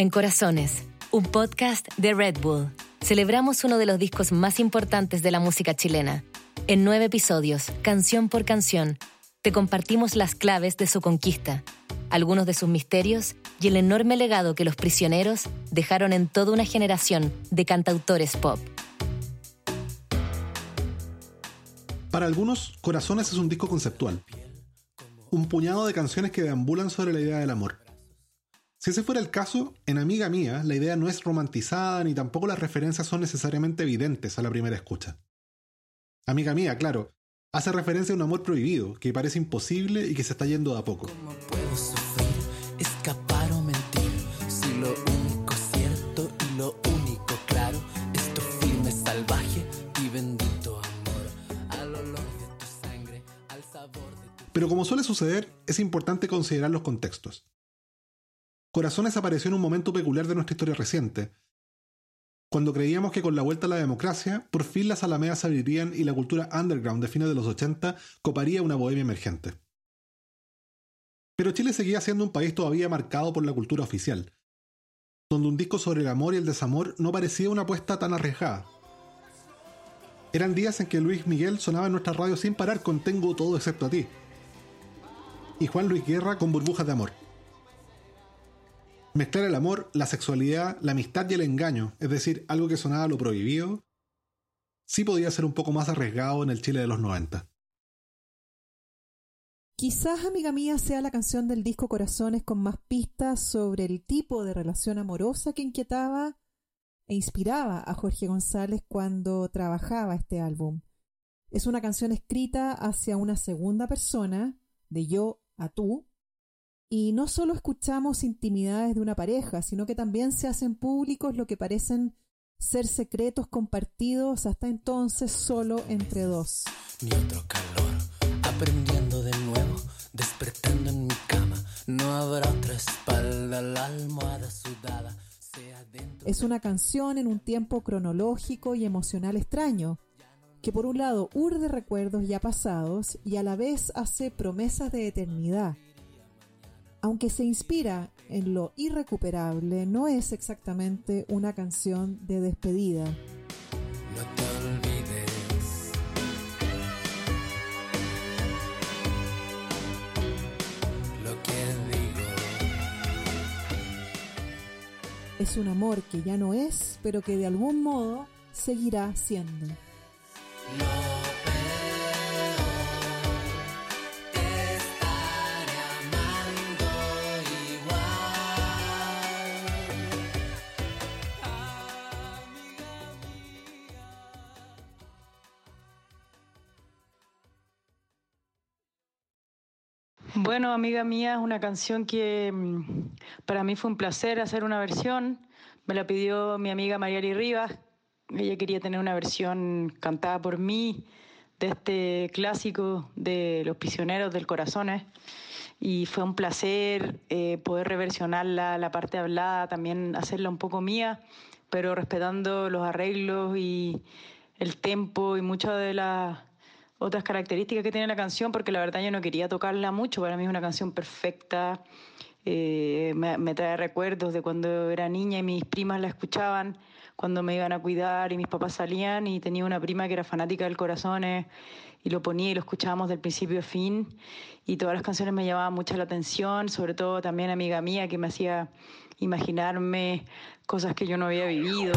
En Corazones, un podcast de Red Bull, celebramos uno de los discos más importantes de la música chilena. En nueve episodios, canción por canción, te compartimos las claves de su conquista, algunos de sus misterios y el enorme legado que los prisioneros dejaron en toda una generación de cantautores pop. Para algunos, Corazones es un disco conceptual. Un puñado de canciones que deambulan sobre la idea del amor. Si ese fuera el caso, en Amiga Mía la idea no es romantizada ni tampoco las referencias son necesariamente evidentes a la primera escucha. Amiga Mía, claro, hace referencia a un amor prohibido que parece imposible y que se está yendo de a poco. ¿Cómo puedo sufrir, escapar o mentir? Si lo único cierto y lo único claro es tu firme salvaje y bendito amor. Al olor de tu sangre, al sabor de tu Pero como suele suceder, es importante considerar los contextos. Corazones apareció en un momento peculiar de nuestra historia reciente, cuando creíamos que con la vuelta a la democracia, por fin las alamedas se abrirían y la cultura underground de fines de los 80 coparía una bohemia emergente. Pero Chile seguía siendo un país todavía marcado por la cultura oficial, donde un disco sobre el amor y el desamor no parecía una apuesta tan arriesgada. Eran días en que Luis Miguel sonaba en nuestra radio sin parar con Tengo todo excepto a ti, y Juan Luis Guerra con Burbujas de Amor. Mezclar el amor, la sexualidad, la amistad y el engaño, es decir, algo que sonaba lo prohibido, sí podía ser un poco más arriesgado en el Chile de los 90. Quizás, amiga mía, sea la canción del disco Corazones con más pistas sobre el tipo de relación amorosa que inquietaba e inspiraba a Jorge González cuando trabajaba este álbum. Es una canción escrita hacia una segunda persona, de yo a tú, y no solo escuchamos intimidades de una pareja, sino que también se hacen públicos lo que parecen ser secretos compartidos hasta entonces solo entre dos. ni otro calor. Aprendiendo de nuevo, despertando en mi cama. No habrá otra espalda, la almohada sudada. Sea dentro Es una canción en un tiempo cronológico y emocional extraño, que por un lado urde recuerdos ya pasados y a la vez hace promesas de eternidad. Aunque se inspira en lo irrecuperable, no es exactamente una canción de despedida. No te olvides. Lo que digo, Es un amor que ya no es, pero que de algún modo seguirá siendo. Bueno, amiga mía, es una canción que mm, para mí fue un placer hacer una versión. Me la pidió mi amiga Mariari Rivas. Ella quería tener una versión cantada por mí de este clásico de Los Prisioneros del Corazón. Y fue un placer eh, poder reversionarla, la parte hablada, también hacerla un poco mía, pero respetando los arreglos y el tempo y muchas de las otras características que tiene la canción, porque la verdad yo no quería tocarla mucho, para mí es una canción perfecta, eh, me, trae recuerdos de cuando era niña y mis primas la escuchaban, cuando me iban a cuidar y mis papás salían y tenía una prima que era fanática del corazón eh, y lo ponía y lo escuchábamos del principio a fin y todas las canciones me llamaban mucho la atención, sobre todo también amiga mía que me hacía imaginarme cosas que yo no había vivido.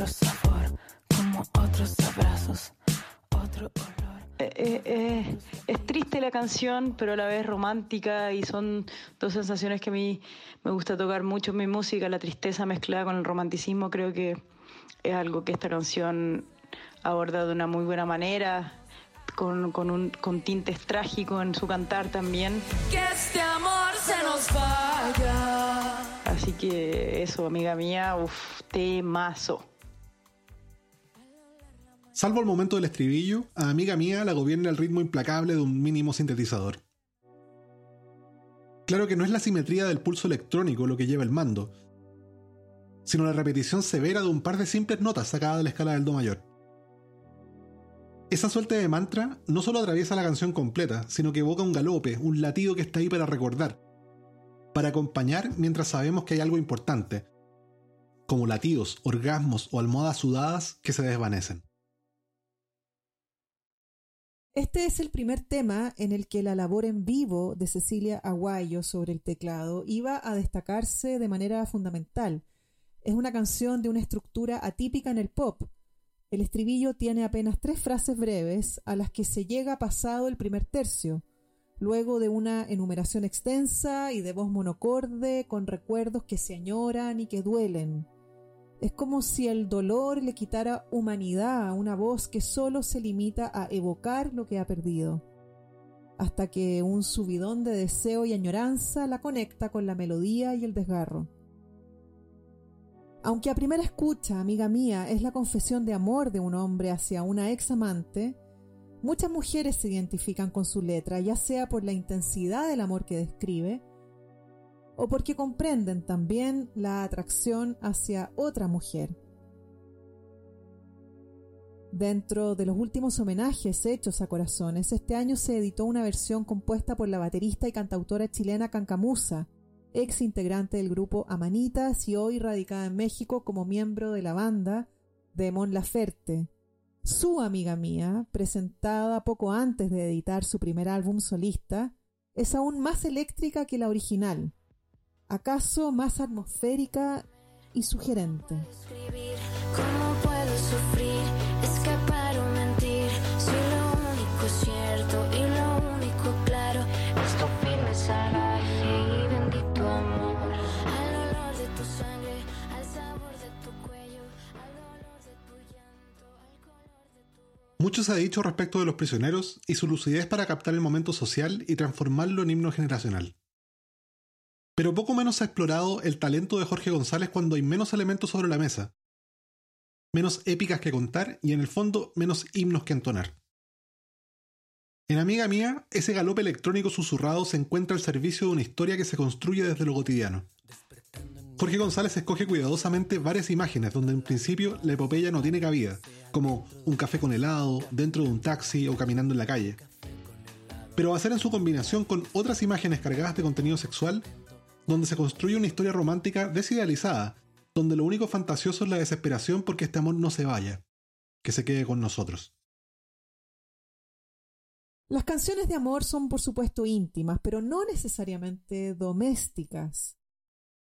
Otro sabor, como otros abrazos, otro olor. Eh, eh, eh, es triste la canción, pero a la vez romántica y son dos sensaciones que a mí me gusta tocar mucho en mi música. La tristeza mezclada con el romanticismo creo que es algo que esta canción aborda de una muy buena manera, con, con, un, con tintes trágicos en su cantar también. Que este amor se nos vaya. Así que eso, amiga mía, uff, temazo. Salvo el momento del estribillo, a amiga mía la gobierna el ritmo implacable de un mínimo sintetizador. Claro que no es la simetría del pulso electrónico lo que lleva el mando, sino la repetición severa de un par de simples notas sacadas de la escala del Do mayor. Esa suerte de mantra no solo atraviesa la canción completa, sino que evoca un galope, un latido que está ahí para recordar, para acompañar mientras sabemos que hay algo importante, como latidos, orgasmos o almohadas sudadas que se desvanecen. Este es el primer tema en el que la labor en vivo de Cecilia Aguayo sobre el teclado iba a destacarse de manera fundamental. Es una canción de una estructura atípica en el pop. El estribillo tiene apenas tres frases breves a las que se llega pasado el primer tercio, luego de una enumeración extensa y de voz monocorde con recuerdos que se añoran y que duelen. Es como si el dolor le quitara humanidad a una voz que solo se limita a evocar lo que ha perdido, hasta que un subidón de deseo y añoranza la conecta con la melodía y el desgarro. Aunque a primera escucha, amiga mía, es la confesión de amor de un hombre hacia una ex amante, muchas mujeres se identifican con su letra, ya sea por la intensidad del amor que describe, o porque comprenden también la atracción hacia otra mujer. Dentro de los últimos homenajes hechos a Corazones, este año se editó una versión compuesta por la baterista y cantautora chilena Cancamusa, ex integrante del grupo Amanitas y hoy radicada en México como miembro de la banda de Mon Laferte. Su amiga mía, presentada poco antes de editar su primer álbum solista, es aún más eléctrica que la original, acaso más atmosférica y sugerente. ¿Cómo puedo sufrir, escapar o mentir? Si lo único cierto y lo único claro es tu firme salvaje y bendito amor. Al olor de tu sangre, al sabor de tu cuello, al dolor de tu llanto, al color de tu Mucho se ha dicho respecto de los prisioneros y su lucidez para captar el momento social y transformarlo en himno generacional. Pero poco menos ha explorado el talento de Jorge González cuando hay menos elementos sobre la mesa, menos épicas que contar y en el fondo menos himnos que entonar. En Amiga Mía, ese galope electrónico susurrado se encuentra al servicio de una historia que se construye desde lo cotidiano. Jorge González escoge cuidadosamente varias imágenes donde en principio la epopeya no tiene cabida, como un café con helado, dentro de un taxi o caminando en la calle. Pero va a ser en su combinación con otras imágenes cargadas de contenido sexual donde se construye una historia romántica desidealizada, donde lo único fantasioso es la desesperación porque este amor no se vaya, que se quede con nosotros. Las canciones de amor son por supuesto íntimas, pero no necesariamente domésticas.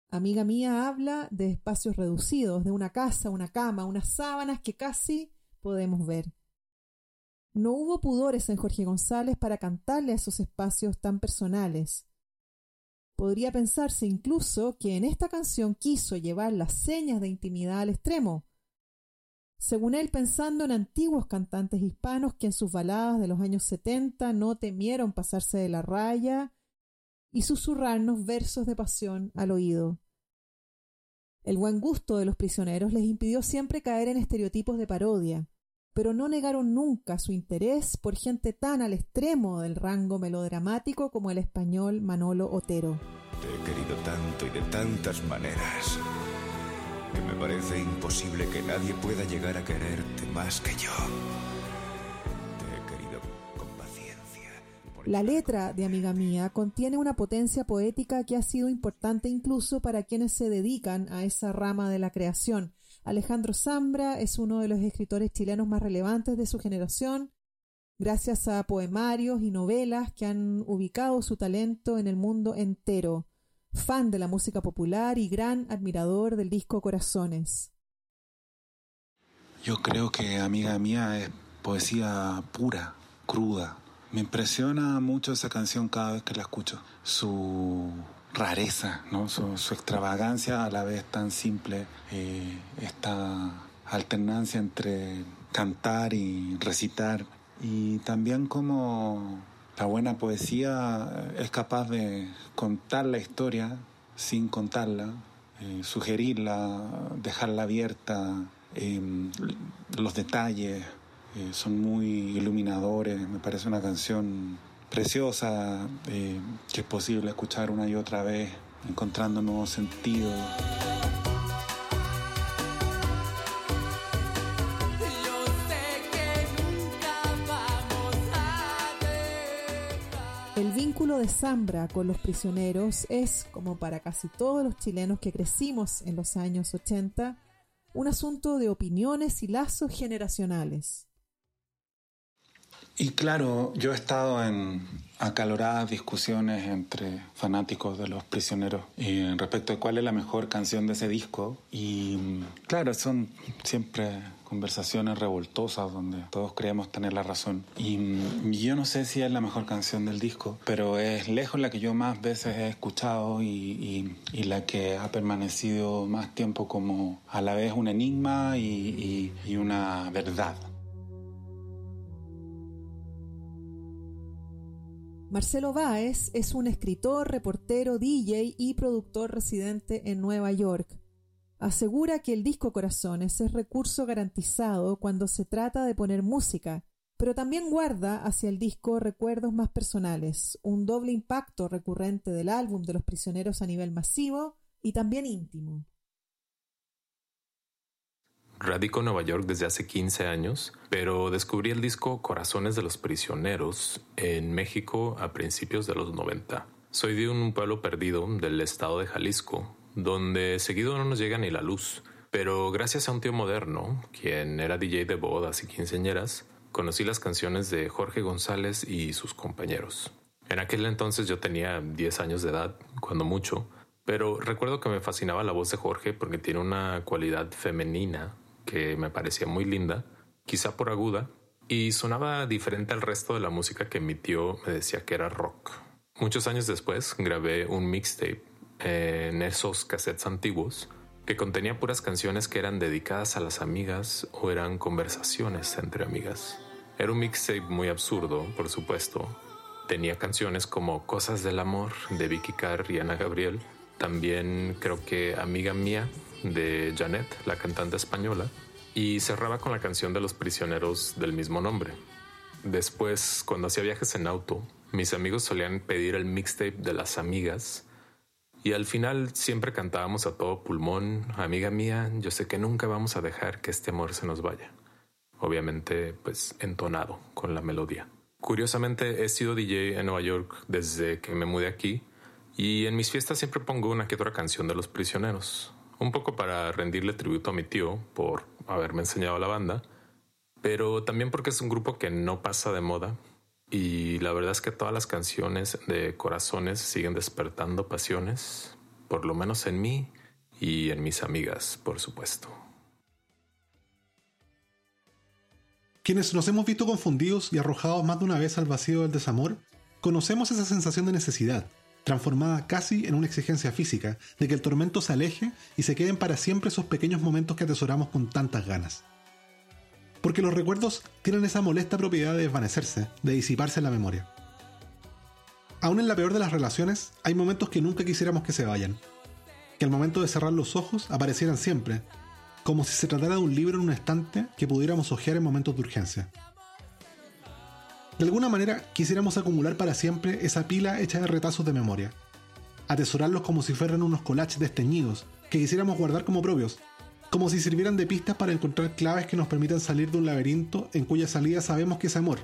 Amiga mía habla de espacios reducidos, de una casa, una cama, unas sábanas que casi podemos ver. No hubo pudores en Jorge González para cantarle a esos espacios tan personales. Podría pensarse incluso que en esta canción quiso llevar las señas de intimidad al extremo, según él pensando en antiguos cantantes hispanos que en sus baladas de los años 70 no temieron pasarse de la raya y susurrarnos versos de pasión al oído. El buen gusto de los prisioneros les impidió siempre caer en estereotipos de parodia, pero no negaron nunca su interés por gente tan al extremo del rango melodramático como el español Manolo Otero. Te he querido tanto y de tantas maneras que me parece imposible que nadie pueda llegar a quererte más que yo. Te he querido con paciencia. La letra de Amiga Mía contiene una potencia poética que ha sido importante incluso para quienes se dedican a esa rama de la creación. Alejandro Zambra es uno de los escritores chilenos más relevantes de su generación, gracias a poemarios y novelas que han ubicado su talento en el mundo entero. Fan de la música popular y gran admirador del disco Corazones. Yo creo que Amiga Mía es poesía pura, cruda. Me impresiona mucho esa canción cada vez que la escucho. Su rareza, ¿no? su, extravagancia a la vez tan simple, eh, esta alternancia entre cantar y recitar. Y también como la buena poesía es capaz de contar la historia sin contarla, eh, sugerirla, dejarla abierta, eh, los detalles eh, son muy iluminadores, me parece una canción preciosa eh, que es posible escuchar una y otra vez, encontrando nuevos sentidos. El vínculo de Zambra con los prisioneros es, como para casi todos los chilenos que crecimos en los años 80, un asunto de opiniones y lazos generacionales. Y claro, yo he estado en acaloradas discusiones entre fanáticos de los prisioneros y respecto de cuál es la mejor canción de ese disco. Y claro, son siempre conversaciones revoltosas donde todos creemos tener la razón. Y, yo no sé si es la mejor canción del disco, pero es lejos la que yo más veces he escuchado y, y la que ha permanecido más tiempo como a la vez un enigma y una verdad. Marcelo Báez es un escritor, reportero, DJ y productor residente en Nueva York. Asegura que el disco Corazones es recurso garantizado cuando se trata de poner música, pero también guarda hacia el disco recuerdos más personales, un doble impacto recurrente del álbum de los prisioneros a nivel masivo y también íntimo. Radico en Nueva York desde hace 15 años, pero descubrí el disco Corazones de los Prisioneros en México a principios de los 90. Soy de un pueblo perdido del estado de Jalisco, donde seguido no nos llega ni la luz, pero gracias a un tío moderno, quien era DJ de bodas y quinceañeras, conocí las canciones de Jorge González y sus compañeros. En aquel entonces yo tenía 10 años de edad, cuando mucho, pero recuerdo que me fascinaba la voz de Jorge porque tiene una cualidad femenina que me parecía muy linda, quizá por aguda, y sonaba diferente al resto de la música que mi tío me decía que era rock. Muchos años después grabé un mixtape en esos cassettes antiguos que contenía puras canciones que eran dedicadas a las amigas o eran conversaciones entre amigas. Era un mixtape muy absurdo, por supuesto. Tenía canciones como Cosas del Amor de Vicky Carr y Ana Gabriel. También creo que Amiga Mía de Janet, la cantante española, y cerraba con la canción de los prisioneros del mismo nombre. Después, cuando hacía viajes en auto, mis amigos solían pedir el mixtape de las amigas y al final siempre cantábamos a todo pulmón, amiga mía, yo sé que nunca vamos a dejar que este amor se nos vaya. Obviamente, pues entonado con la melodía. Curiosamente, he sido DJ en Nueva York desde que me mudé aquí y en mis fiestas siempre pongo una que otra canción de los prisioneros un poco para rendirle tributo a mi tío por haberme enseñado la banda, pero también porque es un grupo que no pasa de moda y la verdad es que todas las canciones de corazones siguen despertando pasiones, por lo menos en mí y en mis amigas, por supuesto. Quienes nos hemos visto confundidos y arrojados más de una vez al vacío del desamor, conocemos esa sensación de necesidad, transformada casi en una exigencia física, de que el tormento se aleje y se queden para siempre esos pequeños momentos que atesoramos con tantas ganas. Porque los recuerdos tienen esa molesta propiedad de desvanecerse, de disiparse en la memoria. Aún en la peor de las relaciones, hay momentos que nunca quisiéramos que se vayan, que al momento de cerrar los ojos aparecieran siempre, como si se tratara de un libro en un estante que pudiéramos hojear en momentos de urgencia. De alguna manera quisiéramos acumular para siempre esa pila hecha de retazos de memoria, atesorarlos como si fueran unos collages desteñidos que quisiéramos guardar como propios, como si sirvieran de pistas para encontrar claves que nos permitan salir de un laberinto en cuya salida sabemos que es amor.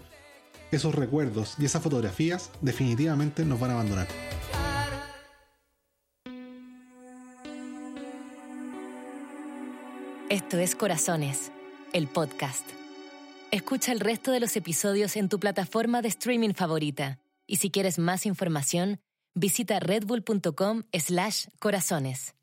Esos recuerdos y esas fotografías definitivamente nos van a abandonar. Esto es Corazones, el podcast. Escucha el resto de los episodios en tu plataforma de streaming favorita. Y si quieres más información, visita redbull.com slash corazones.